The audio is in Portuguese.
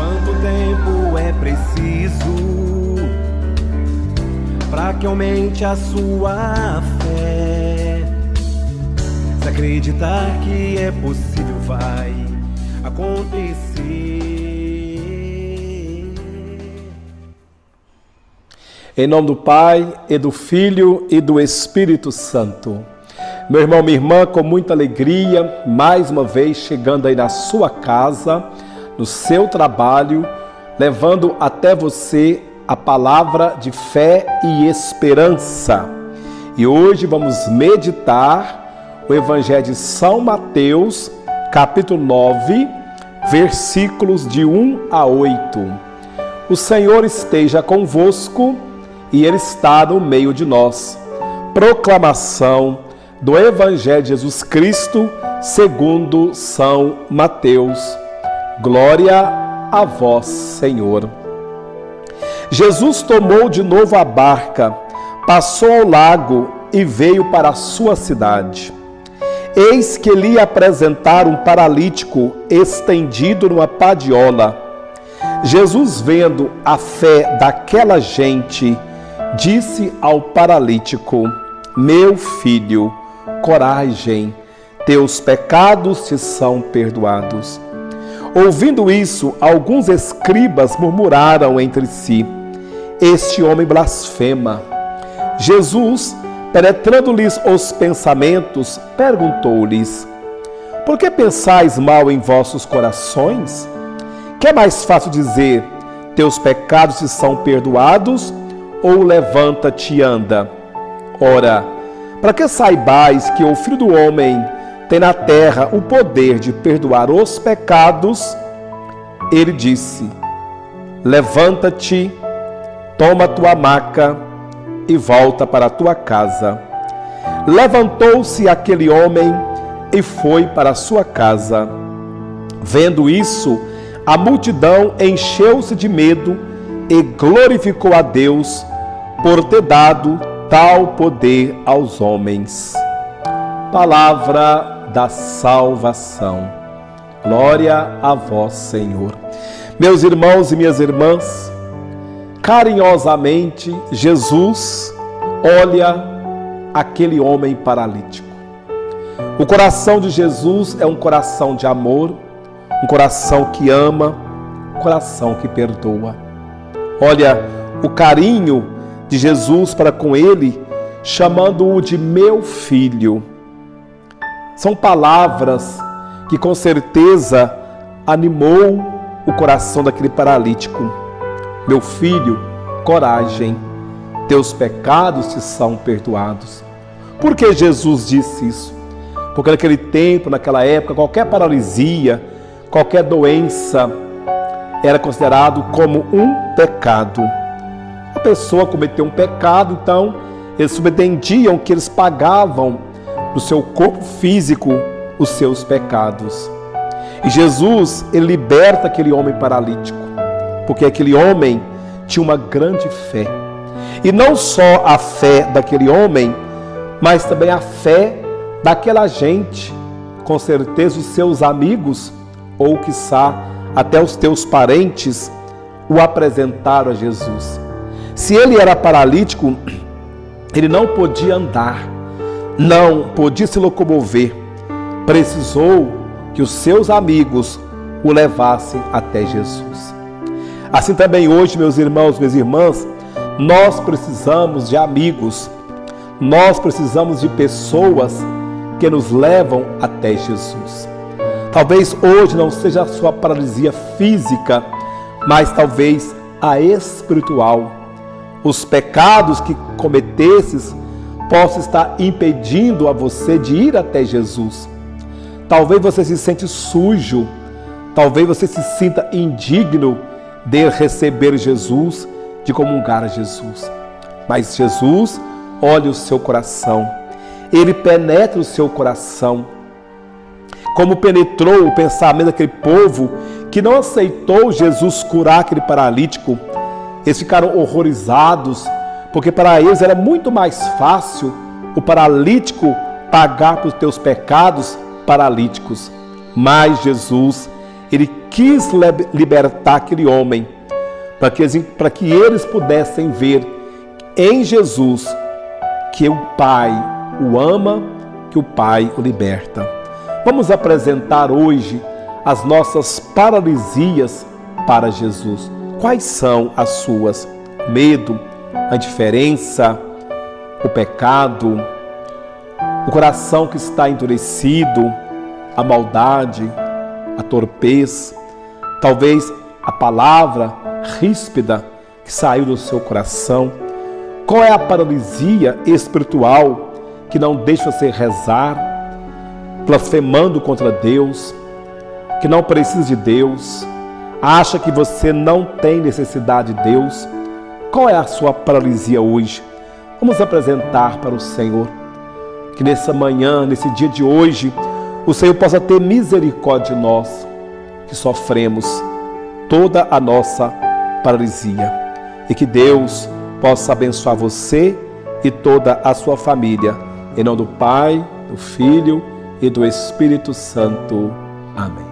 Quanto tempo é preciso para que aumente a sua fé? Se acreditar que é possível, vai acontecer. Em nome do Pai, e do Filho e do Espírito Santo. Meu irmão, minha irmã, com muita alegria, mais uma vez chegando aí na sua casa, no seu trabalho, levando até você a palavra de fé e esperança. E hoje vamos meditar o Evangelho de São Mateus, capítulo 9, versículos de 1 a 8. O Senhor esteja convosco e Ele está no meio de nós. Proclamação do Evangelho de Jesus Cristo segundo São Mateus. Glória a vós, Senhor. Jesus tomou de novo a barca, passou ao lago e veio para a sua cidade. Eis que lhe apresentaram um paralítico estendido numa padiola. Jesus, vendo a fé daquela gente, disse ao paralítico: Meu filho, coragem, teus pecados te são perdoados. Ouvindo isso, alguns escribas murmuraram entre si: Este homem blasfema. Jesus, penetrando-lhes os pensamentos, perguntou-lhes: Por que pensais mal em vossos corações? Que é mais fácil dizer: Teus pecados te são perdoados? ou levanta-te e anda. Ora, para que saibais que o Filho do Homem tem na terra o poder de perdoar os pecados, ele disse: Levanta-te, toma tua maca e volta para a tua casa. Levantou-se aquele homem e foi para a sua casa. Vendo isso, a multidão encheu-se de medo e glorificou a Deus por ter dado tal poder aos homens. Palavra da salvação. Glória a vós, Senhor. Meus irmãos e minhas irmãs, carinhosamente Jesus olha aquele homem paralítico. O coração de Jesus é um coração de amor, um coração que ama, um coração que perdoa. Olha o carinho de Jesus para com ele, chamando-o de meu filho. São palavras que com certeza animou o coração daquele paralítico. Meu filho, coragem, teus pecados te são perdoados. Por que Jesus disse isso? Porque naquele tempo, naquela época, qualquer paralisia, qualquer doença era considerado como um pecado a pessoa cometeu um pecado, então eles subentendiam que eles pagavam no seu corpo físico os seus pecados. E Jesus, ele liberta aquele homem paralítico, porque aquele homem tinha uma grande fé. E não só a fé daquele homem, mas também a fé daquela gente, com certeza os seus amigos, ou quiçá até os teus parentes, o apresentaram a Jesus. Se ele era paralítico, ele não podia andar, não podia se locomover. Precisou que os seus amigos o levassem até Jesus. Assim também hoje, meus irmãos, minhas irmãs, nós precisamos de amigos, nós precisamos de pessoas que nos levam até Jesus. Talvez hoje não seja a sua paralisia física, mas talvez a espiritual os pecados que cometesses possam estar impedindo a você de ir até Jesus. Talvez você se sente sujo, talvez você se sinta indigno de receber Jesus, de comungar a Jesus. Mas Jesus olha o seu coração, ele penetra o seu coração. Como penetrou o pensamento daquele povo que não aceitou Jesus curar aquele paralítico, eles ficaram horrorizados, porque para eles era muito mais fácil o paralítico pagar pelos teus pecados paralíticos. Mas Jesus, ele quis libertar aquele homem, para que, para que eles pudessem ver em Jesus que o Pai o ama, que o Pai o liberta. Vamos apresentar hoje as nossas paralisias para Jesus. Quais são as suas? Medo, a indiferença, o pecado, o coração que está endurecido, a maldade, a torpez, talvez a palavra ríspida que saiu do seu coração. Qual é a paralisia espiritual que não deixa você rezar, blasfemando contra Deus, que não precisa de Deus, acha que você não tem necessidade de Deus? Qual é a sua paralisia hoje? Vamos apresentar para o Senhor que nessa manhã, nesse dia de hoje, o Senhor possa ter misericórdia de nós que sofremos toda a nossa paralisia e que Deus possa abençoar você e toda a sua família. Em nome do Pai, do Filho e do Espírito Santo. Amém.